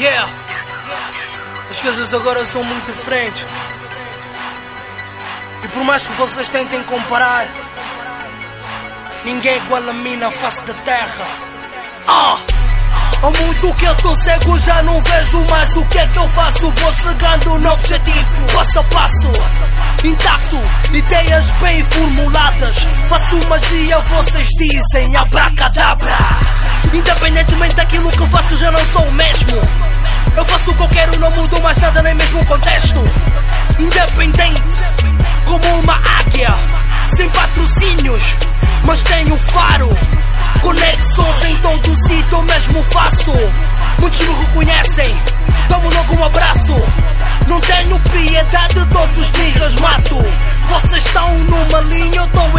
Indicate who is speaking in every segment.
Speaker 1: Yeah. As coisas agora são muito diferentes. E por mais que vocês tentem comparar, ninguém é igual a mim na face da terra. Ah! Há muito que eu tô cego, já não vejo mais o que é que eu faço. Vou chegando no objetivo, passo a passo, intacto, ideias bem formuladas. Faço magia, vocês dizem abracadabra. Independentemente daquilo que faço, já não sou o mesmo. Eu faço qualquer um, não mudo mais nada, nem mesmo o contexto. Independente, como uma águia, sem patrocínios, mas tenho faro. Conexões em todo sítio, eu mesmo faço. Muitos me reconhecem, tomo logo um abraço. Não tenho piedade, todos os niggas mato. Vocês estão numa linha, eu estou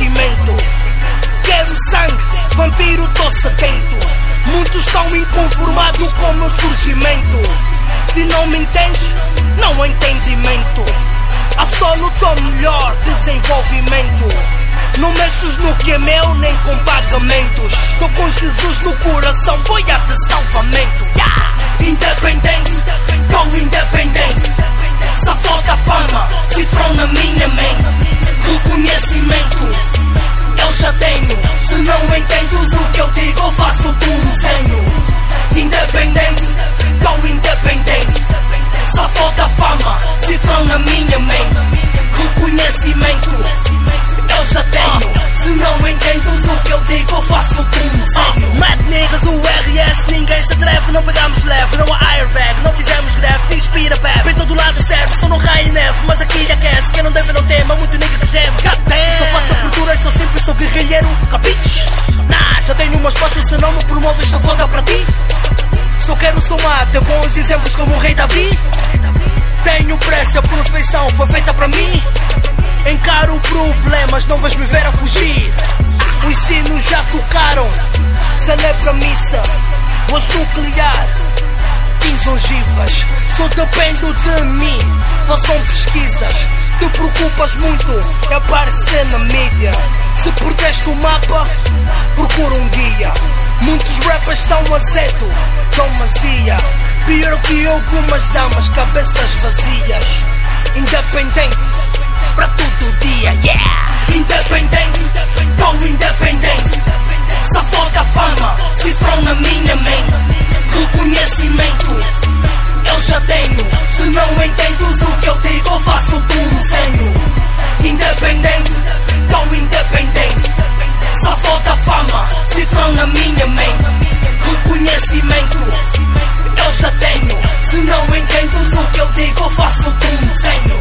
Speaker 1: Quero sangue, vampiro, tô sedento. Muitos estão inconformados com o meu surgimento. Se não me entendes, não há entendimento. A solo tô melhor desenvolvimento. Não mexes no que é meu, nem com pagamentos. Tô com Jesus no coração, boia de salvamento. Yeah! Independente. Não entendes o que eu digo, eu faço um desenho. Independente, tô independente. Safou da fama, cifrão na minha mente. Reconhecimento, eu já tenho. Se não entendes o que eu digo, eu faço um desenho. Mad niggas, o RS, ninguém se atreve. Não pegamos leve, não há airbag. Não fizemos greve, te inspira, bebe. Vem todo lado serve, só no raio e neve. Mas aqui aquece, quem não deve não tema. Muito nigga que geme. Só abertura, sou simples, sou guerrilheiro. Capiche? Nah, já tenho umas passos, se não me promoves, só foda para ti. Só quero somar, ter bons exemplos como o rei Davi. Tenho pressa, a perfeição foi feita para mim. Encaro problemas, não vais me ver a fugir. Os sinos já tocaram, celebra a missa. Voz nuclear, 15 ogivas. Só dependo de mim, façam pesquisas te preocupas muito é aparecer na mídia. Se perdeste o mapa, procura um guia. Muitos rappers são azedo, tão macia. Pior que algumas damas, cabeças vazias. Independente, para todo dia, yeah! Independente, tão independente. Só falta fama, cifrão na minha mente. Reconhecimento, eu já tenho. Se não entendes o que eu tenho. minha mente Reconhecimento Eu já tenho. Se não entendes o que eu digo, faço o que desenho